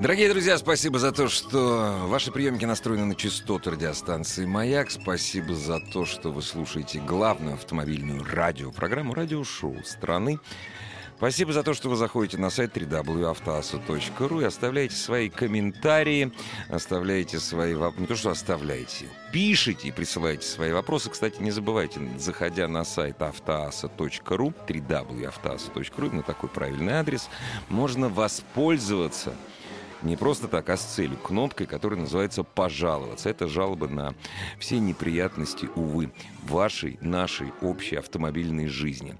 Дорогие друзья, спасибо за то, что ваши приемники настроены на частоту радиостанции «Маяк». Спасибо за то, что вы слушаете главную автомобильную радиопрограмму, радиошоу страны. Спасибо за то, что вы заходите на сайт www.автоаса.ру и оставляете свои комментарии, оставляете свои вопросы. Не то, что оставляете, пишите и присылайте свои вопросы. Кстати, не забывайте, заходя на сайт автоаса.ру, www.автоаса.ру, на такой правильный адрес, можно воспользоваться не просто так, а с целью, кнопкой, которая называется «пожаловаться». Это жалобы на все неприятности, увы, вашей, нашей общей автомобильной жизни.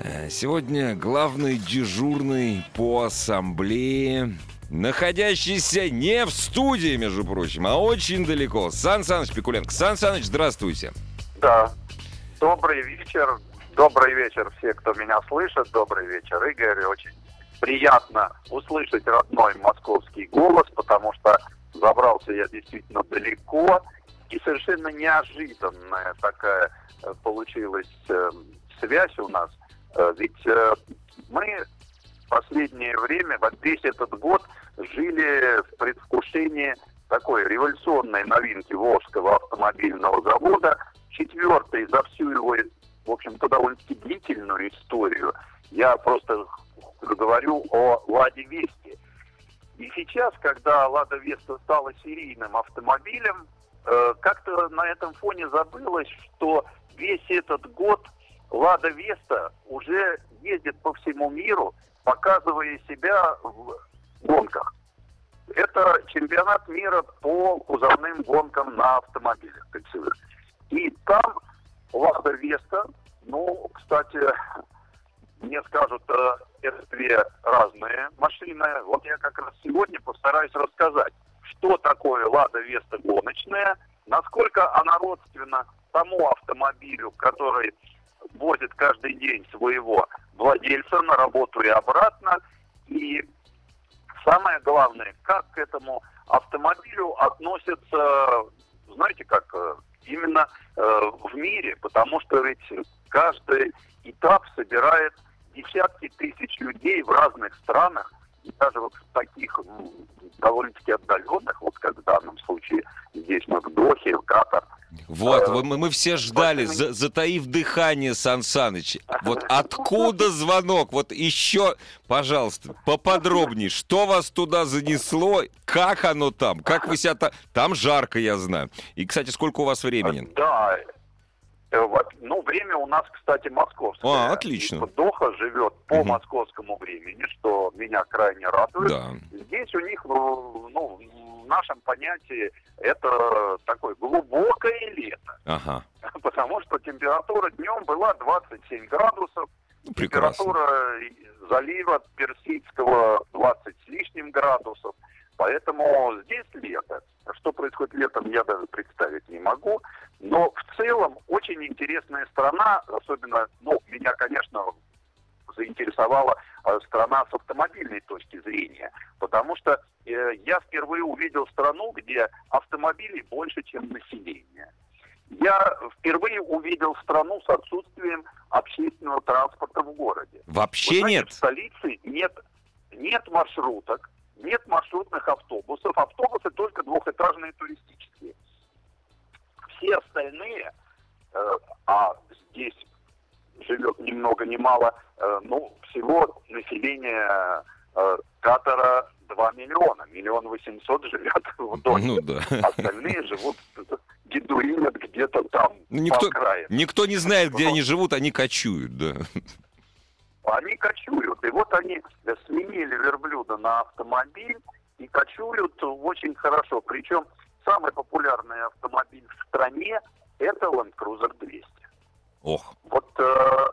Э, сегодня главный дежурный по ассамблее, находящийся не в студии, между прочим, а очень далеко. Сан Саныч Пикуленко. Сан Саныч, здравствуйте. Да. Добрый вечер. Добрый вечер все, кто меня слышит. Добрый вечер, Игорь. Очень приятно услышать родной московский голос, потому что забрался я действительно далеко. И совершенно неожиданная такая э, получилась э, связь у нас – Э, ведь мы в последнее время, вот весь этот год, жили в предвкушении такой революционной новинки Волжского автомобильного завода, четвертой за всю его, в общем-то, довольно-таки длительную историю. Я просто говорю о «Ладе Весте». И сейчас, когда «Лада Веста» стала серийным автомобилем, э, как-то на этом фоне забылось, что весь этот год Лада Веста уже ездит по всему миру, показывая себя в гонках. Это чемпионат мира по кузовным гонкам на автомобилях. И там Лада Веста, ну, кстати, мне скажут, э, это две разные машины. Вот я как раз сегодня постараюсь рассказать, что такое Лада Веста гоночная, насколько она родственна тому автомобилю, который возит каждый день своего владельца на работу и обратно. И самое главное, как к этому автомобилю относятся, знаете, как э, именно э, в мире, потому что ведь каждый этап собирает десятки тысяч людей в разных странах, и даже вот в таких довольно-таки отдаленных, вот как в данном случае здесь мы в Дохе, в Катар, вот, мы, мы все ждали, за, затаив дыхание, Сан Саныч. Вот откуда звонок? Вот еще, пожалуйста, поподробнее. Что вас туда занесло? Как оно там? Как вы себя там? Там жарко, я знаю. И, кстати, сколько у вас времени? Да, э, ну, время у нас, кстати, московское. А, отлично. Доха живет по угу. московскому времени, что меня крайне радует. Да. Здесь у них, ну, в нашем понятии это такое глубокое лето. Ага. Потому что температура днем была 27 градусов. Ну, прекрасно. Температура залива Персидского 20 с лишним градусов. Поэтому здесь лето. Что происходит летом, я даже представить не могу. Но в целом очень интересная страна, особенно, ну, меня, конечно, заинтересовала э, страна с автомобильной точки зрения, потому что э, я впервые увидел страну, где автомобилей больше, чем население. Я впервые увидел страну с отсутствием общественного транспорта в городе. Вообще знаете, нет? В столице нет, нет маршруток, нет маршрутных автобусов. Автобусы только двухэтажные туристические. Все остальные, э, а здесь живет ни много ни мало, э, ну, всего население э, Катара 2 миллиона. Миллион восемьсот живет в доме. Ну да. Остальные живут гидуинят где-то там, ну, никто, Никто не знает, где они живут, они кочуют, да. Они кочуют. И вот они сменили верблюда на автомобиль и кочуют очень хорошо. Причем самый популярный автомобиль в стране это Land Cruiser 200. Ох. Вот э,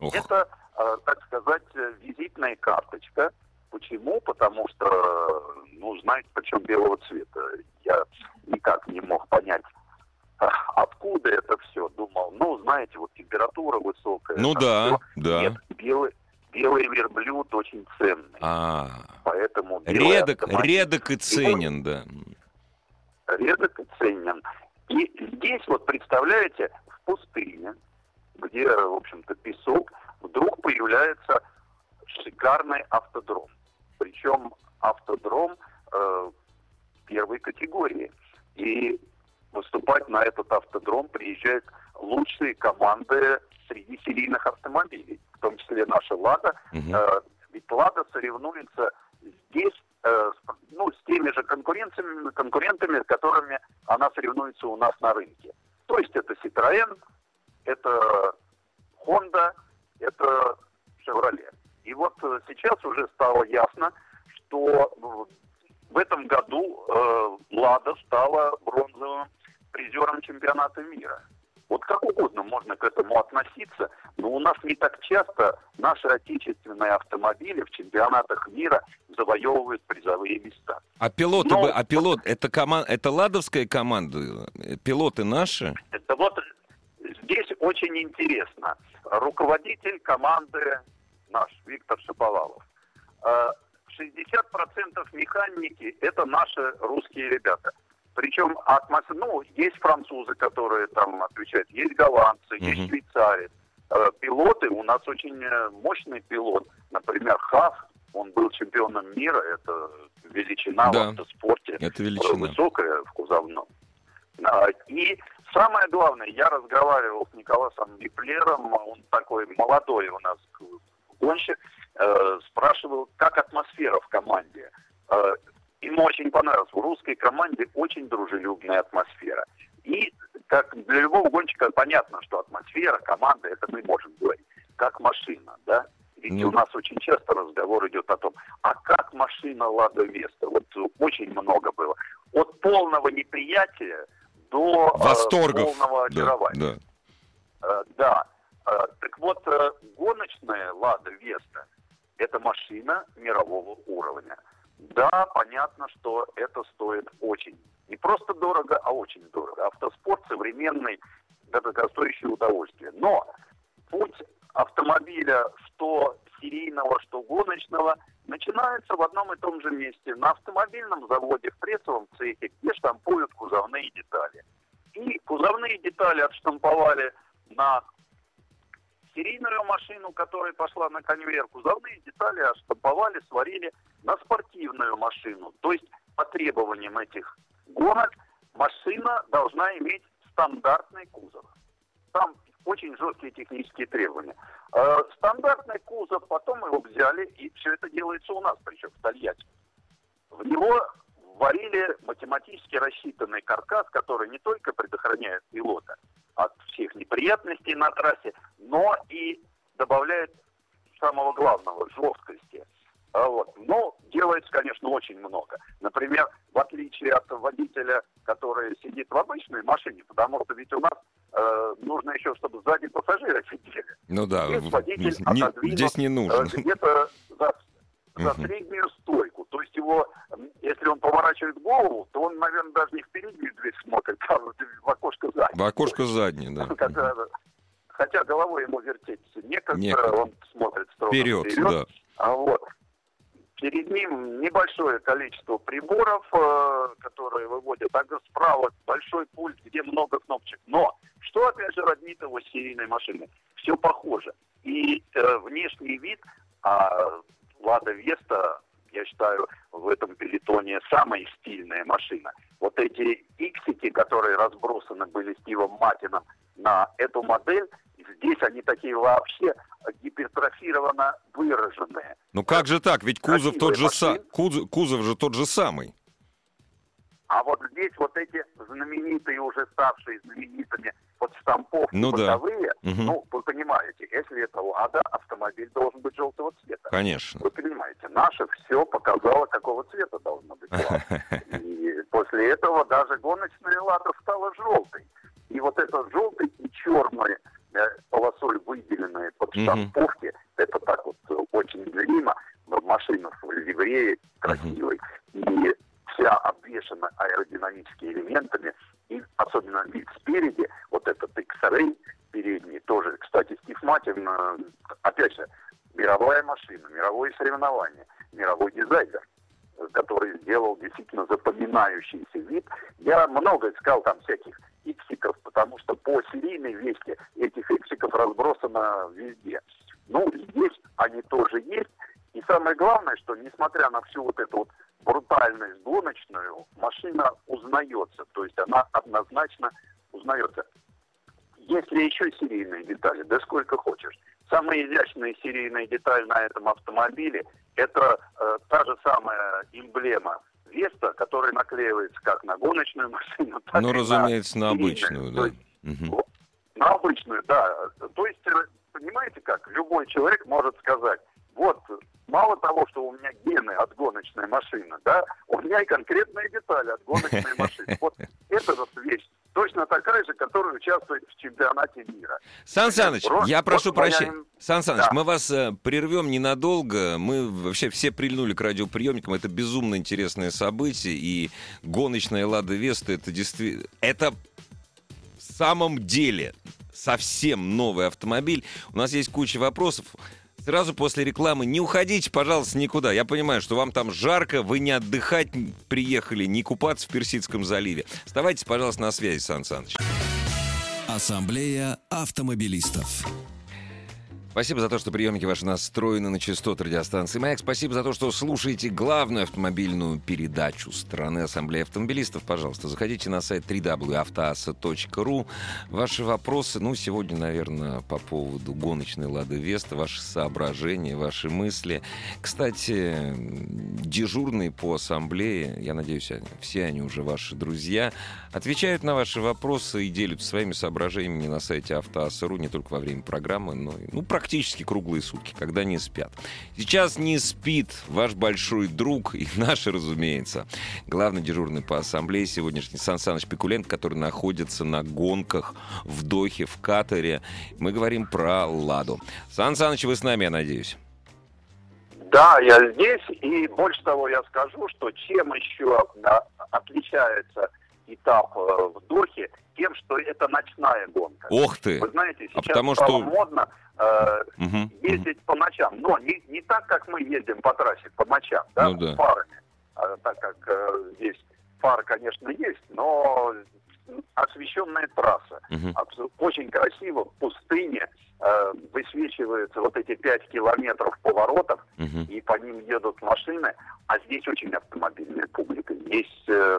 Ох. это, э, так сказать, визитная карточка Почему? Потому что, ну, знаете, почем белого цвета. Я никак не мог понять, откуда это все. Думал, ну, знаете, вот температура высокая. Ну да, всё. да. Нет, белый, белый верблюд очень ценный. А, Поэтому редок, автомобиль редок и ценен, да. редок и ценен. И здесь вот, представляете, в пустыне, где, в общем-то, песок, вдруг появляется шикарный автодром. Причем автодром э, первой категории. И выступать на этот автодром приезжают лучшие команды среди серийных автомобилей, в том числе наша «Лада». Э, ведь «Лада» соревнуется здесь э, ну, с теми же конкуренциями, конкурентами, с которыми она соревнуется у нас на рынке. То есть это Citroën, это Honda, это Chevrolet. И вот э, сейчас уже стало ясно, что в этом году э, Лада стала бронзовым призером чемпионата мира. Вот как угодно можно к этому относиться, но у нас не так часто наши отечественные автомобили в чемпионатах мира завоевывают призовые места. А пилоты, Но- бы- а пилот, это команда, это ладовская команда, Э, пилоты наши? Это вот здесь очень интересно. Руководитель команды наш, Виктор Шаповалов. Э, 60% механики это наши русские ребята. Причем атмос... ну, есть французы, которые там отвечают, есть голландцы, Мгм. есть швейцарец. Э, Пилоты, у нас очень э, мощный пилот. Например, Хав, он был чемпионом мира, это величина Да. в автоспорте Это величина. высокая в кузовном. А, И самое главное, я разговаривал с Николасом Биплером, он такой молодой у нас гонщик, э, спрашивал, как атмосфера в команде. Ему очень понравилось. В русской команде очень дружелюбная атмосфера. И как для любого гонщика понятно, что атмосфера, команда, это мы можем говорить, как машина, да? Ведь Ну. у нас очень часто разговор идет о том, а как машина Лада Веста? Вот очень много было. От полного неприятия до э, Восторгов. полного Да, очарования. да. Э, Да. Э, Так вот, гоночная Лада Веста – это машина мирового уровня. Да, понятно, что это стоит очень. Не просто дорого, а очень дорого. Автоспорт современный, дорогостоящее удовольствие. Но путь автомобиля, что серийного, что гоночного, начинается в одном и том же месте. На автомобильном заводе, в прессовом цехе, где штампуют кузовные детали. И кузовные детали отштамповали на серийную машину, которая пошла на конвейер. Кузовные детали отштамповали, сварили на спортивную машину. То есть по требованиям этих гонок машина должна иметь стандартный кузов. Там очень жесткие технические требования. Э, стандартный кузов, потом его взяли, и все это делается у нас, причем в Тольятти. В него варили математически рассчитанный каркас, который не только предохраняет пилота от всех неприятностей на трассе, но и добавляет самого главного – жесткости. А Вот. Но делается, конечно, очень много. Например, в отличие от водителя, который сидит в обычной машине, потому что ведь у нас э, нужно еще, чтобы сзади пассажиры сидели. Ну да, Здесь водитель не- здесь не Э, нужно. где-то за, за среднюю стойку. То есть его, если он поворачивает голову, то он, наверное, даже не в переднюю дверь смотрит, а в окошко сзади. В окошко заднее, да. Хотя, хотя головой ему вертеть некогда, Некогда. он смотрит строго Вперед, да. А вот. Перед ним небольшое количество приборов, э, которые выводят, а справа большой пульт, где много кнопочек. Но что опять же роднит его с серийной машиной? Все похоже. И э, внешний вид, а Лада Веста, я считаю, в этом пелетоне самая стильная машина. Вот эти иксики, которые разбросаны были Стивом Матином на эту модель, здесь они такие вообще гипертрофированно выраженные. Ну как же так? Ведь кузов Красивые тот же сам, кузов, кузов же тот же самый. А вот здесь вот эти знаменитые, уже ставшие знаменитыми вот штамповки Ну да. боковые, Мгм. ну, вы понимаете, если это «Лада», автомобиль должен быть желтого цвета. Конечно. Наше все показало, какого цвета должно быть «Лада». И после этого даже гоночная «Лада» стала желтой. И вот этот желтый и черной э, полосой выделенные под Мгм. Мировое соревнование, мировой дизайнер который сделал действительно запоминающийся вид. Я много искал там всяких иксиков, потому что по серийной вести этих иксиков разбросано везде. Ну, здесь они тоже есть. И самое главное, что несмотря на всю вот эту вот Изящная серийная деталь на этом автомобиле – это э, та же самая эмблема Веста, которая наклеивается как на гоночную машину, так ну, и разумеется, на, на обычную, да. есть, угу. На обычную, да. То есть, э, понимаете как, любой человек может сказать, вот, мало того, что у меня гены от гоночной машины, да, у меня и конкретные детали от гоночной машины. Вот эта вот вещь точно такая же, которая участвует в чемпионате мира. Сан Саныч, Вот- я прошу прощения. Сан Саныч, Да. мы вас э, прервем ненадолго. Мы вообще все прильнули к радиоприемникам. Это безумно интересное событие. И гоночная Лада Веста это действительно... Это в самом деле совсем новый автомобиль. У нас есть куча вопросов. Сразу после рекламы не уходите, пожалуйста, никуда. Я понимаю, что вам там жарко, вы не отдыхать приехали, не купаться в Персидском заливе. Оставайтесь, пожалуйста, на связи, Сан Саныч. Ассамблея автомобилистов. Спасибо за то, что приемники ваши настроены на частоты радиостанции «Маяк». Спасибо за то, что слушаете главную автомобильную передачу страны Ассамблеи автомобилистов. Пожалуйста, заходите на сайт www.автоаса.ру. Ваши вопросы, ну, сегодня, наверное, по поводу гоночной «Лады Веста», ваши соображения, ваши мысли. Кстати, дежурные по Ассамблее, я надеюсь, все они уже ваши друзья, отвечают на ваши вопросы и делятся своими соображениями на сайте автоаса.ру не только во время программы, но и, ну, практически круглые сутки, когда не спят. Сейчас не спит ваш большой друг и наш, разумеется, главный дежурный по ассамблее сегодняшний Сан Саныч Пикуленко, который находится на гонках в Дохе, в Катаре. Мы говорим про Ладу. Сан Саныч, вы с нами, я надеюсь. Да, я здесь, и больше того я скажу, что чем еще отличается этап э, в Дохе, тем, что это ночная гонка. Ох ты! Вы знаете, А сейчас потому стало что- модно э, Мгм. ездить по ночам, но не, не так, как мы ездим по трассе по ночам, да, Ну да. фарами, А так как э, здесь фары, конечно, есть, но освещенная трасса. Абсо- Очень красиво, в пустыне э, высвечиваются вот эти пять километров поворотов, Мгм. и по ним едут машины, а здесь очень автомобильная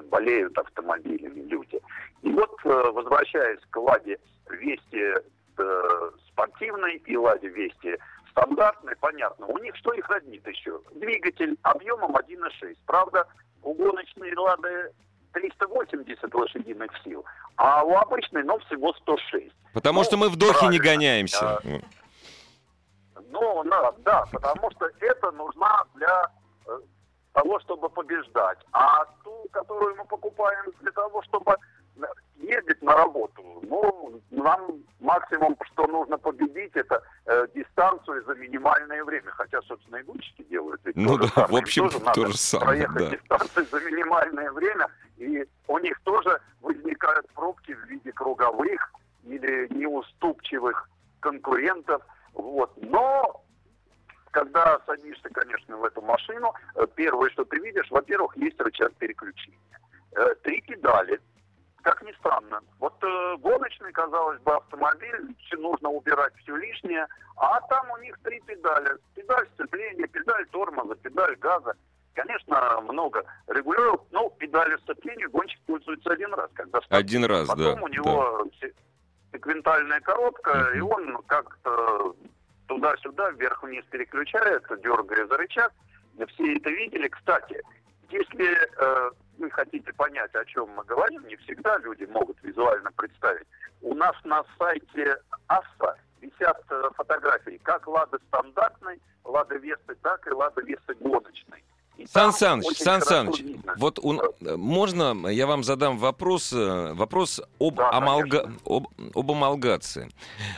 болеют автомобилями люди. И вот, э, возвращаясь к Ладе Вести э, спортивной и Ладе Вести стандартной, понятно, у них что их роднит еще? Двигатель объемом 1,6. Правда, у гоночной Лады 380 лошадиных сил, а у обычной, ну, всего 106. Потому Ну, что мы в Дохе не гоняемся. А, Ну, да, да, потому что это нужна для э, того, чтобы побеждать. А ту, которую мы покупаем для того, чтобы ездить на работу, ну, нам максимум, что нужно победить, это э, дистанцию за минимальное время. Хотя, собственно, и гонщики делают. ведь Ну да, самое. в общем, тоже то же самое, проехать да. дистанцию за минимальное время, и у них тоже возникают пробки в виде круговых или неуступчивых конкурентов. Вот. Но когда садишься, конечно, в эту машину, э, первое, что ты видишь, во-первых, есть рычаг переключения. Э, Три педали. Как ни странно. Вот э, гоночный, казалось бы, автомобиль, нужно убирать все лишнее, а там у них три педали. Педаль сцепления, педаль тормоза, педаль газа. Конечно, много регулировок, но педали сцепления гонщик пользуется один раз, когда. Один раз, да. Потом у него се- секвентальная коробка, Мгм. и он как-то туда-сюда, вверх-вниз переключает, дергая за рычаг. Все это видели. Кстати, если э, вы хотите понять, о чем мы говорим, не всегда люди могут визуально представить. У нас на сайте АСА висят э, фотографии как Лады стандартной, Лады Весты, так и Лады Весты гоночной. И Сан Саныч, Сан Саныч, вот он, можно я вам задам вопрос, э, вопрос об, Да, амалга, об, об амалгации.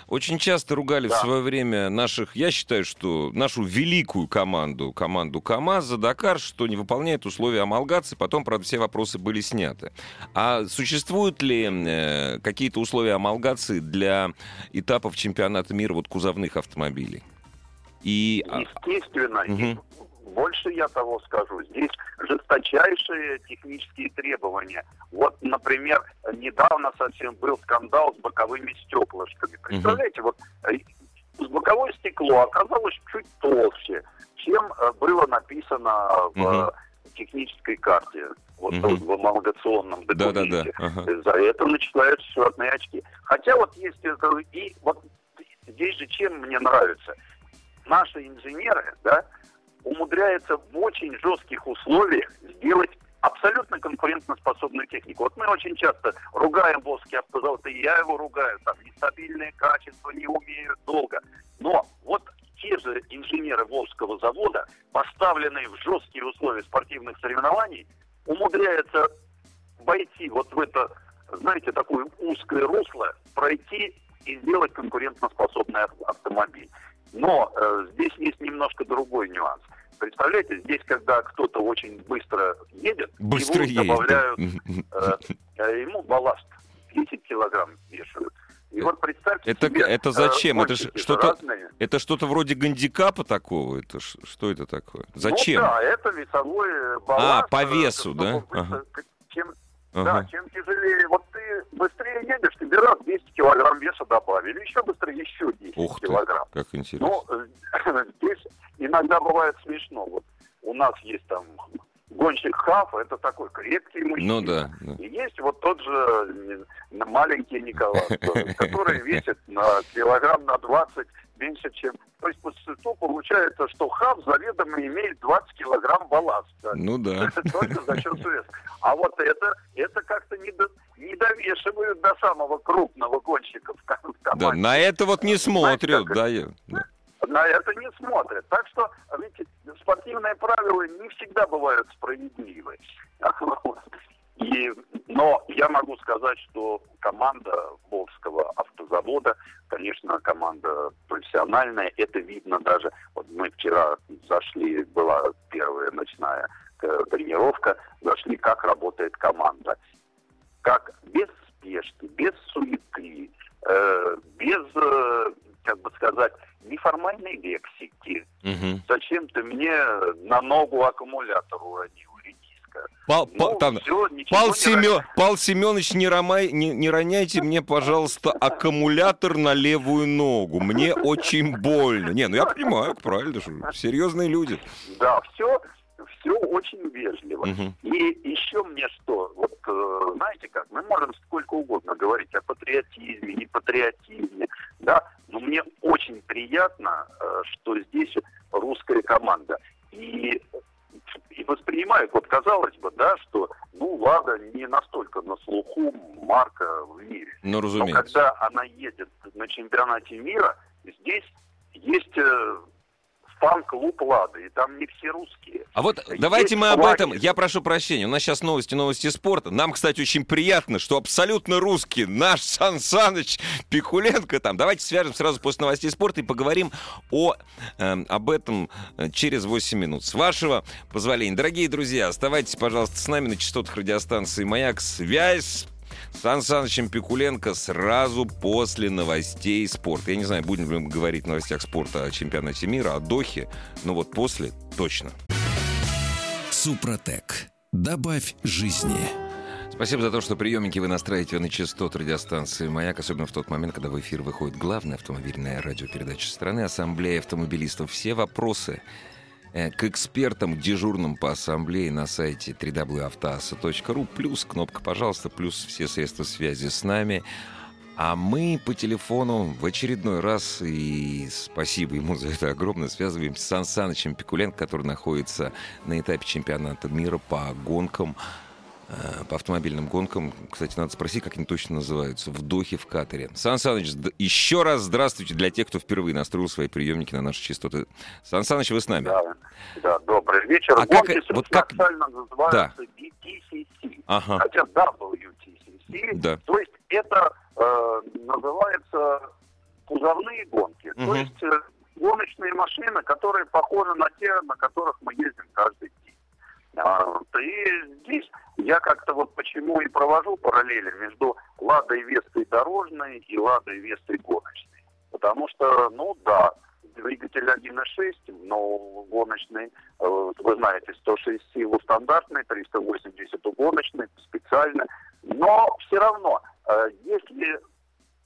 Очень часто ругали в Да. свое время наших, я считаю, что нашу великую команду, команду КАМАЗ за Дакар, что не выполняет условия амалгации, потом, правда, все вопросы были сняты. А существуют ли э, какие-то условия амалгации для этапов чемпионата мира вот кузовных автомобилей? И а, Естественно, Мгм. Больше я того скажу, здесь жесточайшие технические требования. Вот, например, недавно совсем был скандал с боковыми стеклышками. Представляете, вот э, боковое стекло оказалось чуть толще, чем э, было написано в э, технической карте, вот Мгм. в амалгационном да-да-да. документе. ага. За это начисляются счетные очки. Хотя вот есть и вот здесь же чем мне нравится. Наши инженеры, да, умудряются в очень жестких условиях сделать абсолютно конкурентоспособную технику. Вот мы очень часто ругаем Волжский автозавод, и я его ругаю, там, нестабильное качество, не умеют долго. Но вот те же инженеры Волжского завода, поставленные в жесткие условия спортивных соревнований, умудряются войти вот в это, знаете, такое узкое русло, пройти и сделать конкурентоспособный ав- автомобиль. Но э, здесь есть немножко другой нюанс. Представляете, здесь, когда кто-то очень быстро едет, Быстро ему едет. да. добавляют, Мгм. э, э, ему балласт 10 килограмм вешают. И вот представьте Это- себе, это э, зачем? Это что-то-. Это что-то вроде гандикапа такого? Это что это такое? Зачем? Ну, да, это весовой э, балласт. А, по весу, да? Ага. Чем, Ага. Да, чем тяжелее. Вот ты быстрее едешь, тебе раз 200 килограмм веса добавили, еще быстрее еще 10 Ух ты, килограмм. как интересно. Ну, э, здесь иногда бывает смешно. Вот у нас есть там гонщик Хаф, это такой крепкий мужчина. Ну да. да. И есть вот тот же маленький Николай, который весит на килограмм на 20 меньше, чем... То есть по существу получается, что Хав заведомо имеет 20 килограмм балласта. Ну да. Только за счет веса. А вот это, это как-то не, до- не довешивают до самого крупного гонщика в ко- в Да, команде. на это вот не смотрят, да, я- да. На это не смотрят. Так что, видите, спортивные правила не всегда бывают справедливы. И, но я могу сказать, что команда Волжского автозавода, конечно, команда профессиональная. Это видно даже. Вот мы вчера зашли, была первая ночная э, тренировка, зашли, как работает команда. Как без спешки, без суеты, э, без, э, как бы сказать, неформальной лексики. Мгм. Зачем ты мне на ногу аккумулятор уронил? Пал, Ну, Пал- там, ничего Пал, не Семен, Пал Семенович, не, ромай- не, не роняйте мне, пожалуйста, аккумулятор на левую ногу. Мне очень больно. Не, ну я понимаю, правильно же. Серьезные люди. Да, все, все очень вежливо. Мгм. И еще мне что, вот э, знаете как, мы можем сколько угодно говорить о патриотизме, не патриотизме, да, но мне очень приятно, э, что здесь русская команда. И, и воспринимают, вот казалось бы, да, что, ну, Лада не настолько на слуху марка в мире. Ну, Но разумеется. когда она едет на чемпионате мира, здесь есть э, фан-клуб Лады, и там не все русские. А вот Есть давайте мы об флаги. этом. Я прошу прощения. У нас сейчас новости, новости спорта. Нам, кстати, очень приятно, что абсолютно русский наш Сан Саныч Пикуленко там. Давайте свяжем сразу после новостей спорта и поговорим о, эм, об этом э, через 8 минут. С вашего позволения. Дорогие друзья, оставайтесь, пожалуйста, с нами на частотах радиостанции «Маяк». Связь Сан Санычем Пикуленко сразу после новостей спорта. Я не знаю, будем ли мы говорить в новостях спорта о чемпионате мира, о Дохе, но вот после точно. Супротек. Добавь жизни. Спасибо за то, что приемники вы настраиваете на частоту радиостанции «Маяк», особенно в тот момент, когда в эфир выходит главная автомобильная радиопередача страны «Ассамблея автомобилистов». Все вопросы к экспертам, дежурным по ассамблее на сайте www.автоаса.ру, плюс кнопка «Пожалуйста», плюс все средства связи с нами. А мы по телефону в очередной раз, и спасибо ему за это огромное, связываемся с Сан Санычем Пикуленко, который находится на этапе чемпионата мира по гонкам, э, по автомобильным гонкам. Кстати, надо спросить, как они точно называются. В Дохе, в Катаре. Сан Саныч, еще раз здравствуйте для тех, кто впервые настроил свои приемники на наши частоты. Сан Саныч, вы с нами? Да, да, добрый вечер. А как- Гонки вот как- официально называются Big ага. хотя WTCC, Да. то есть это э, называется кузовные гонки. То Мгм. есть э, гоночные машины, которые похожи на те, на которых мы ездим каждый день. А, и здесь я как-то вот почему и провожу параллели между Ладой Вестой дорожной и Ладой Вестой гоночной. Потому что, ну да, двигатель 1.6, но гоночный, э, вы знаете, 106 сил у стандартной, 380 у гоночной, специально. Но все равно, э, если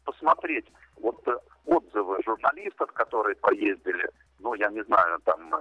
посмотреть вот э, отзывы журналистов, которые поездили, ну, я не знаю, там,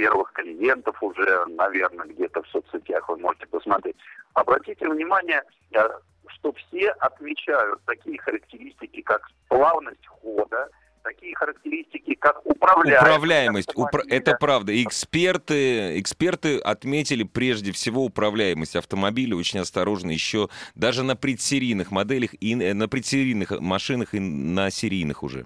первых клиентов уже, наверное, где-то в соцсетях вы можете посмотреть. Обратите внимание, э, что все отмечают такие характеристики, как плавность хода, такие характеристики, как управляемость. Управляемость, упра- это правда. Эксперты, эксперты отметили прежде всего управляемость автомобиля очень осторожно, еще даже на предсерийных моделях и э, на предсерийных машинах и на серийных уже.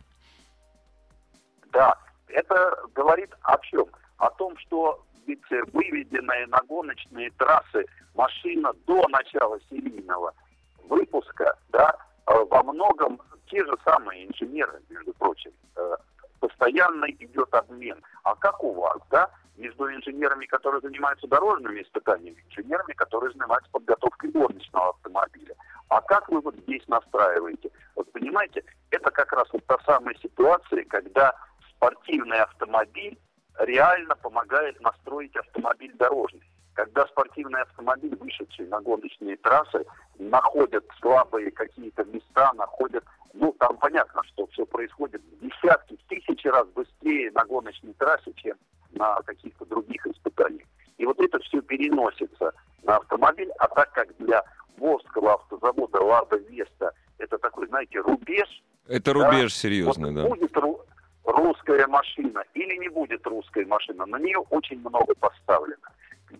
Да, это говорит о чем? О том, что э, выведенная на гоночные трассы машина до начала серийного выпуска, да, э, во многом те же самые инженеры, между прочим, э, постоянно идет обмен. А как у вас, да, между инженерами, которые занимаются дорожными испытаниями, инженерами, которые занимаются подготовкой гоночного автомобиля? А как вы вот здесь настраиваете? Вот понимаете, это как раз вот та самая ситуация, когда спортивный автомобиль реально помогает настроить автомобиль дорожный. Когда спортивный автомобиль, вышедший на гоночные трассы, находят слабые какие-то места, находят, ну, там понятно, что все происходит в десятки, в тысячи раз быстрее на гоночной трассе, чем на каких-то других испытаниях. И вот это все переносится на автомобиль, а так как для Волжского автозавода «Лада Веста» это такой, знаете, рубеж, Это Да. рубеж серьезный, вот да. Будет ру- русская машина будет русская машина, на нее очень много поставлено.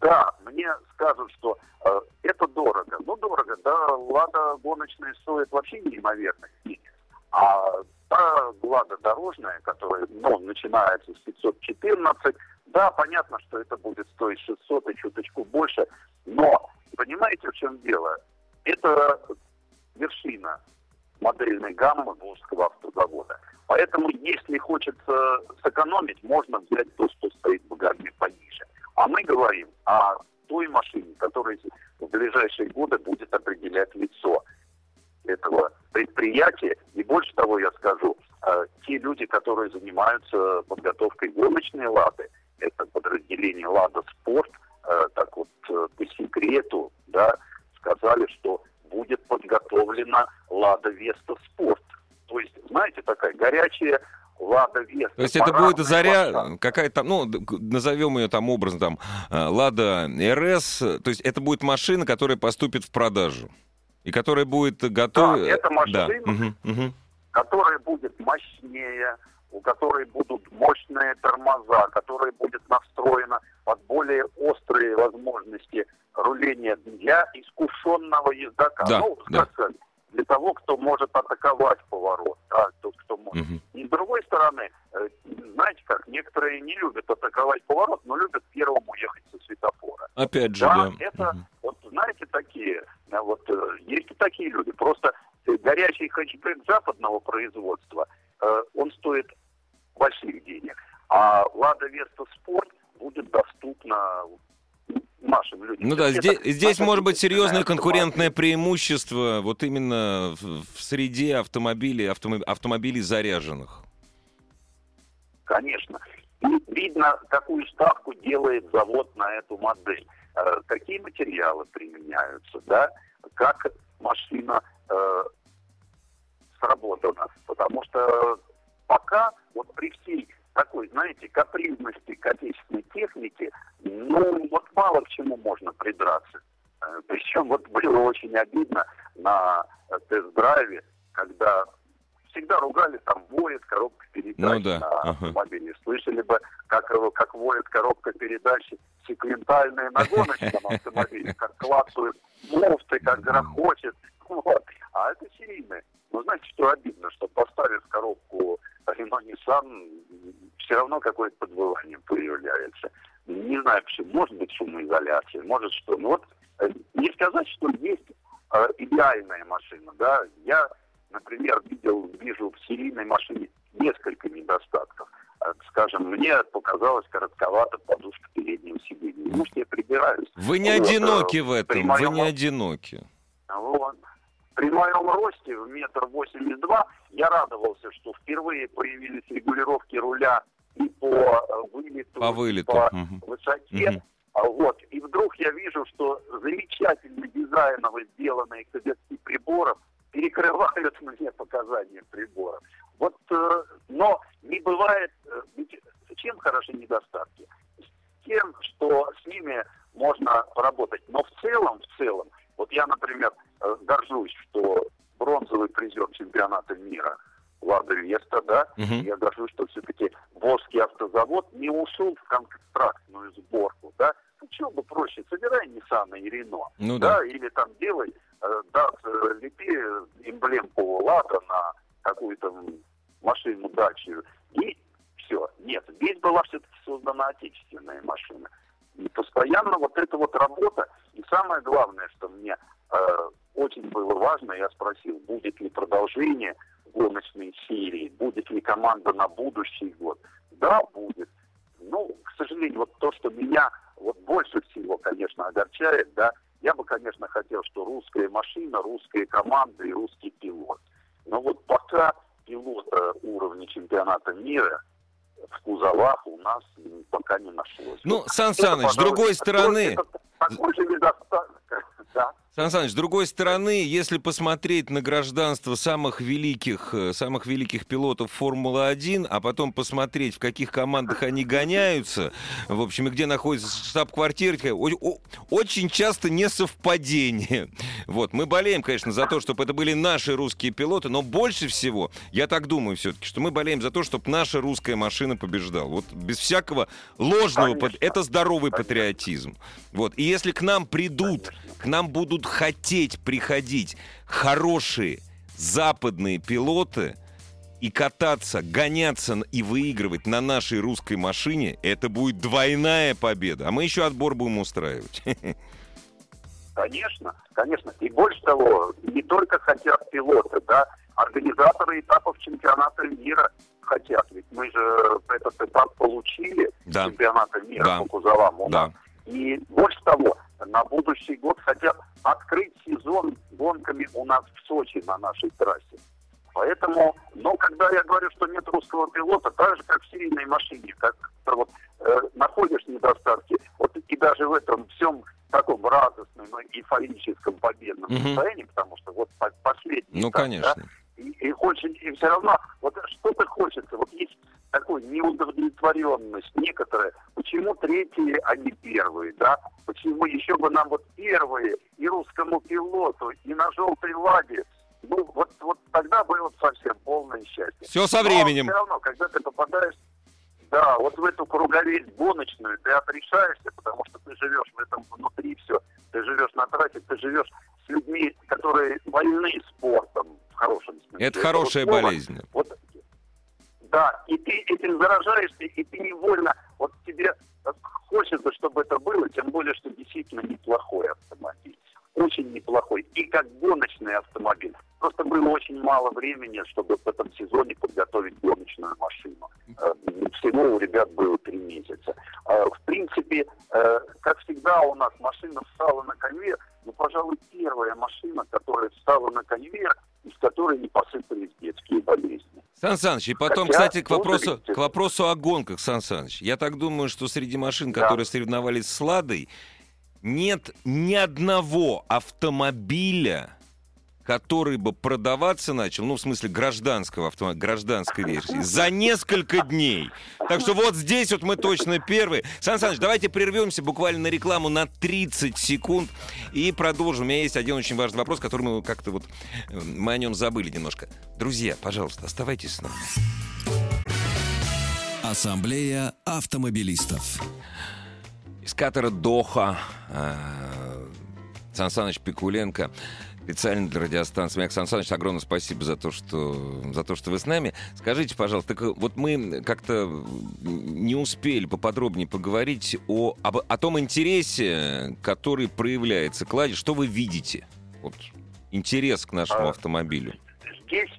Да, мне скажут, что э, это дорого. Ну, дорого, да, Лада гоночная стоит вообще неимоверных денег. А та Лада дорожная, которая, ну, начинается с 514, да, понятно, что это будет стоить 600 и чуточку больше, но понимаете, в чем дело? Это вершина модельной гаммы Волжского автозавода. Поэтому, если хочется сэкономить, можно взять то, что стоит в гамме пониже. А мы говорим о той машине, которая в ближайшие годы будет определять лицо этого предприятия. И больше того, я скажу, э, те люди, которые занимаются подготовкой гоночной «Лады», это подразделение «Лада Спорт», э, так вот э, по секрету, да, сказали, что будет подготовлена «Лада Веста Спорт». Такая горячая «Лада Веста». То есть это будет заря какая-то, ну, назовем ее там образно, там, э, Лада РС, то есть это будет машина, которая поступит в продажу. И которая будет готова... Да, это машина. Да, которая будет мощнее, у которой будут мощные тормоза, которая будет настроена под более острые возможности руления для искушенного ездака. Да, ну, да. для того, кто может атаковать поворот, И с другой стороны, э, знаете как, некоторые не любят атаковать поворот, но любят первым уехать со светофора. Опять же, Да, да. это, Мгм. вот знаете, такие, а вот э, есть и такие люди. Просто э, горячий хэтчбэк западного производства, э, он стоит больших денег. А Лада Веста Спорт будет доступна нашим людям. Ну да, Это здесь, здесь может быть серьезное конкурентное преимущество вот именно в, в среде автомобилей, автомо- автомобилей заряженных. Конечно. И видно, какую ставку делает завод на эту модель. Э, какие материалы применяются, да? Как машина э, сработана. Потому что пока вот при всей такой, знаете, капризности к отечественной технике, ну, вот мало к чему можно придраться. Э, Причем вот было очень обидно на э, тест-драйве, когда всегда ругали, там воет коробка передач Ну да, на ага. автомобиле. Слышали бы, как, его- как воет коробка передач секвентальная на гоночном автомобиле, как клацают муфты, как грохочет. Вот. А это серийные. Но знаете, что обидно, что поставив коробку Renault Nissan, все равно какое-то подвывание появляется. Не знаю почему. Может быть шумоизоляция, может что. Ну вот э, не сказать, что есть э, идеальная машина, да. Я, например, видел, вижу в серийной машине несколько недостатков. Э, скажем, мне показалось коротковато подушка переднего сиденья. Может, я прибираюсь. Вы не вот, одиноки в этом, моем... вы не одиноки. Вот. При моем росте в метр восемьдесят два я радовался, что впервые появились регулировки руля и по э, вылету, по, вылету. по угу. высоте. Угу. Вот. И вдруг я вижу, что замечательно дизайново сделанные козырьки приборов перекрывают мне показания приборов. Вот, э, но не бывает, э, ведь чем хороши недостатки? Тем, что с ними можно поработать. Но в целом, в целом, вот я, например, горжусь, что бронзовый призер чемпионата мира Лада Веста, да, угу. я горжусь, что все-таки Волжский автозавод не ушел в контрактную сборку, да, ну, чего бы проще, собирай Nissan и Рено, ну, да. да, или там делай, э, да, э, лепи эмблемку Лада на какую-то машину дачу, и все. Нет, здесь была все-таки создана отечественная машина. И постоянно вот эта вот работа, и самое главное, что мне э, очень было важно, я спросил, будет ли продолжение гоночной серии, будет ли команда на будущий год. Да, будет. Ну, к сожалению, вот то, что меня вот больше всего, конечно, огорчает, да, я бы, конечно, хотел, что русская машина, русская команда и русский пилот. Но вот пока пилота уровня чемпионата мира в кузовах у нас пока не нашлось. Ну, Сан Саныч, с другой стороны... Такой же недостаток, да. Сан Саныч, с другой стороны, если посмотреть на гражданство самых великих, э, самых великих пилотов Формулы-1, а потом посмотреть, в каких командах они гоняются, в общем, и где находится штаб-квартира, очень часто несовпадение. Вот, мы болеем, конечно, за то, чтобы это были наши русские пилоты, но больше всего, я так думаю все-таки, что мы болеем за то, чтобы наша русская машина побеждала. Вот без всякого ложного, конечно. это здоровый конечно. патриотизм. Вот, и если к нам придут, конечно. к нам будут будут хотеть приходить хорошие западные пилоты и кататься, гоняться и выигрывать на нашей русской машине, это будет двойная победа. А мы еще отбор будем устраивать. Конечно, конечно. И больше того, не только хотят пилоты, да, организаторы этапов чемпионата мира хотят. Ведь мы же этот этап получили да. чемпионата мира да. по кузовам. Да. И больше того, на будущий год хотят открыть сезон гонками у нас в Сочи на нашей трассе. Поэтому, но когда я говорю, что нет русского пилота, так же, как в серийной машине, как вот, э, находишь недостатки, вот и даже в этом всем таком радостном, эйфорическом победном угу. состоянии, потому что вот последний... Ну, так, конечно. Да, и, и хочется, и все равно, вот что-то хочется, вот есть такой неудовлетворенность некоторая. Почему третьи, а не первые, да? Почему еще бы нам вот первые и русскому пилоту, и на желтой ладе? Ну, вот, вот тогда было совсем полное счастье. Все со временем. Но все равно, когда ты попадаешь да, вот в эту круговерть гоночную ты отрешаешься, потому что ты живешь в этом внутри все. Ты живешь на трассе, ты живешь с людьми, которые больны спортом в хорошем смысле. Это хорошая болезнь. Вот да, и ты этим заражаешься, и ты невольно, вот тебе хочется, чтобы это было, тем более, что действительно неплохой автомобиль. Очень неплохой. И как гоночный автомобиль. Просто было очень мало времени, чтобы в этом сезоне подготовить гоночную машину. Э, всего у ребят было три месяца. Э, в принципе, э, как всегда у нас машина встала на конвейер, ну, пожалуй, первая машина, которая встала на конвейер, из которой не посыпались детские болезни. Сан Саныч, и потом, Хотя, кстати, к вопросу, к вопросу о гонках, Сан Саныч. Я так думаю, что среди машин, да. которые соревновались с «Ладой», нет ни одного автомобиля, который бы продаваться начал, ну, в смысле гражданского автомобиля, гражданской версии, за несколько дней. Так что вот здесь вот мы точно первые. Сан Саныч, давайте прервемся буквально на рекламу на 30 секунд и продолжим. У меня есть один очень важный вопрос, который мы как-то вот, э, мы о нем забыли немножко. Друзья, пожалуйста, оставайтесь с нами. Ассамблея автомобилистов. Из катера Доха э, Сан Саныч Пикуленко специально для радиостанции. Маяк Сан Саныч, огромное спасибо за то, что, за то, что вы с нами. Скажите, пожалуйста, так вот мы как-то не успели поподробнее поговорить о, об, о том интересе, который проявляется к «Ладе». Что вы видите? Вот интерес к нашему а, автомобилю. Здесь,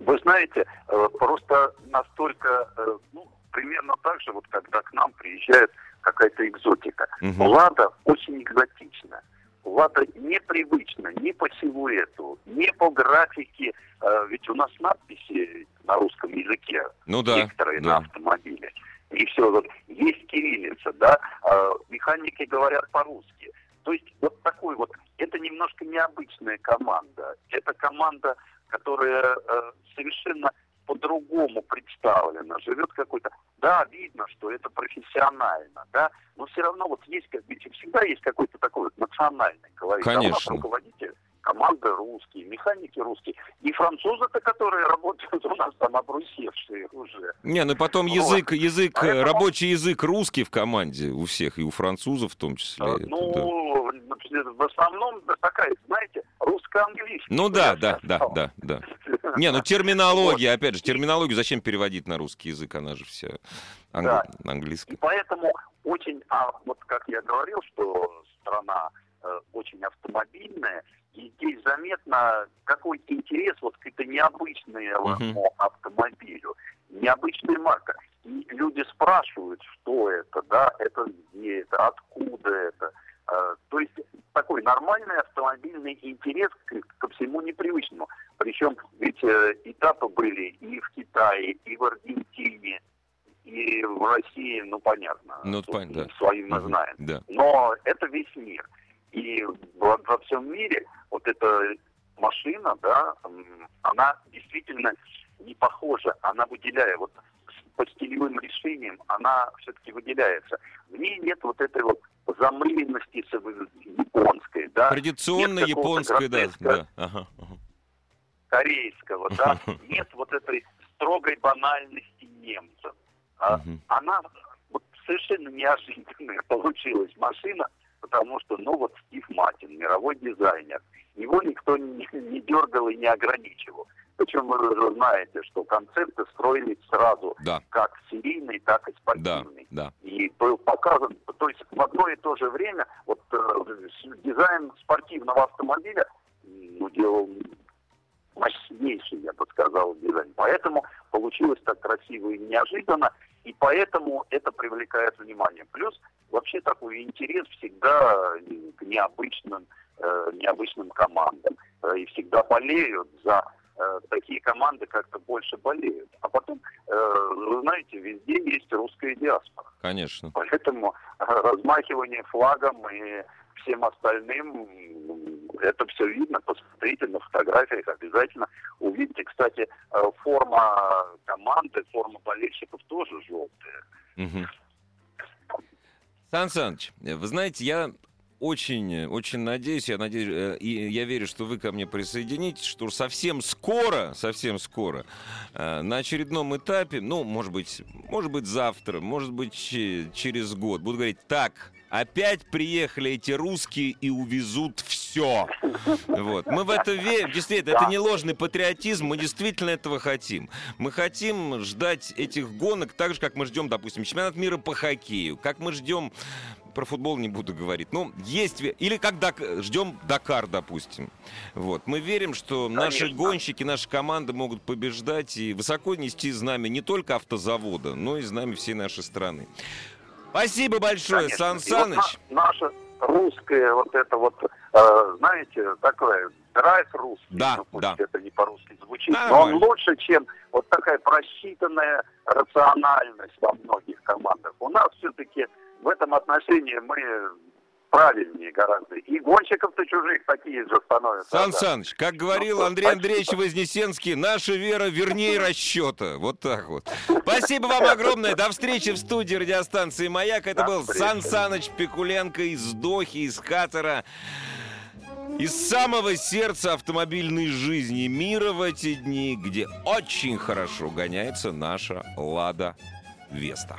вы знаете, э, просто настолько, э, ну, примерно так же, вот когда к нам приезжает какая-то экзотика. Угу. «Лада» очень экзотична. Лада непривычна ни по силуэту, ни по графике. Э, ведь у нас надписи на русском языке, ну, да, некоторые да. на автомобиле. И все, вот есть кириллица, да, э, механики говорят по-русски. То есть вот такой вот, это немножко необычная команда. Это команда, которая э, совершенно по-другому представлена, живет какой-то... Да, видно, что это профессионально, да, но все равно вот есть, как ведь всегда есть какой-то такой вот национальный колорит. Конечно. руководитель команды русские, механики русские. И французы-то, которые работают у нас там обрусевшие уже. Не, ну потом вот. язык, язык, Поэтому... рабочий язык русский в команде у всех, и у французов в том числе. А, ну, это, да. в основном такая, знаете, русско-английская. Ну да, да, да, да, да. Не, ну терминология, вот. опять же, терминологию зачем переводить на русский язык, она же вся англи... да. английская. И поэтому очень, а вот как я говорил, что страна э, очень автомобильная, и здесь заметно какой-то интерес вот к этой необычной uh-huh. автомобилю, необычная марка. И люди спрашивают, что это, да, это где это, откуда это. Э, то есть такой нормальный автомобильный интерес к, ко всему непривычному. Причем ведь э, этапы были и в Китае, и в Аргентине, и в России, ну понятно. Ну, понятно, да. Свои мы знаем. Да. Но это весь мир. И во, во всем мире вот эта машина, да, она действительно не похожа, она выделяет вот по стилевым решениям, она все-таки выделяется. В ней нет вот этой вот замыленности японской, да. Традиционной японской, да. да. Ага. Корейского, да. Нет вот этой строгой банальности немцев. А, она вот совершенно неожиданная получилась машина, потому что, ну вот Стив Матин, мировой дизайнер, его никто не, не дергал и не ограничивал. Причем вы уже знаете, что концепты строились сразу, да. как серийный, так и спортивный. Да, да. И был показан, то есть в одно и то же время вот э, дизайн спортивного автомобиля ну, делал мощнейший, я бы сказал, дизайн. Поэтому получилось так красиво и неожиданно, и поэтому это привлекает внимание. Плюс вообще такой интерес всегда к необычным, э, необычным командам. Э, и всегда болеют за Э, такие команды как-то больше болеют. А потом, э, вы знаете, везде есть русская диаспора. Конечно. Поэтому э, размахивание флагом и всем остальным, это все видно, посмотрите на фотографиях, обязательно увидите. Кстати, форма команды, форма болельщиков тоже желтая. Сан Саныч, вы знаете, я очень, очень надеюсь, я надеюсь, э, и я верю, что вы ко мне присоединитесь, что совсем скоро, совсем скоро, э, на очередном этапе, ну, может быть, может быть завтра, может быть через год, буду говорить, так, опять приехали эти русские и увезут все. Вот. Мы в это верим. Действительно, это не ложный патриотизм, мы действительно этого хотим. Мы хотим ждать этих гонок так же, как мы ждем, допустим, чемпионат мира по хоккею, как мы ждем про футбол не буду говорить. Ну, есть... Или как Дак... ждем Дакар, допустим. Вот. Мы верим, что Конечно. наши гонщики, наши команды могут побеждать и высоко нести знамя не только автозавода, но и знамя всей нашей страны. Спасибо большое, Конечно. Сан Саныч. Вот на, наша русская вот это вот, э, знаете, такое драйв русский. Да, ну, да. Это не по-русски звучит, Нормально. но он лучше, чем вот такая просчитанная рациональность во многих командах. У нас все-таки в этом отношении мы правильнее гораздо. И гонщиков-то чужих такие же становятся. Сан да. Саныч, как говорил ну, Андрей спасибо. Андреевич Вознесенский, наша вера вернее расчета. Вот так вот. Спасибо вам огромное. До встречи в студии радиостанции «Маяк». Это был Сан Саныч Пикуленко из Дохи, из Катара. Из самого сердца автомобильной жизни мира в эти дни, где очень хорошо гоняется наша «Лада Веста».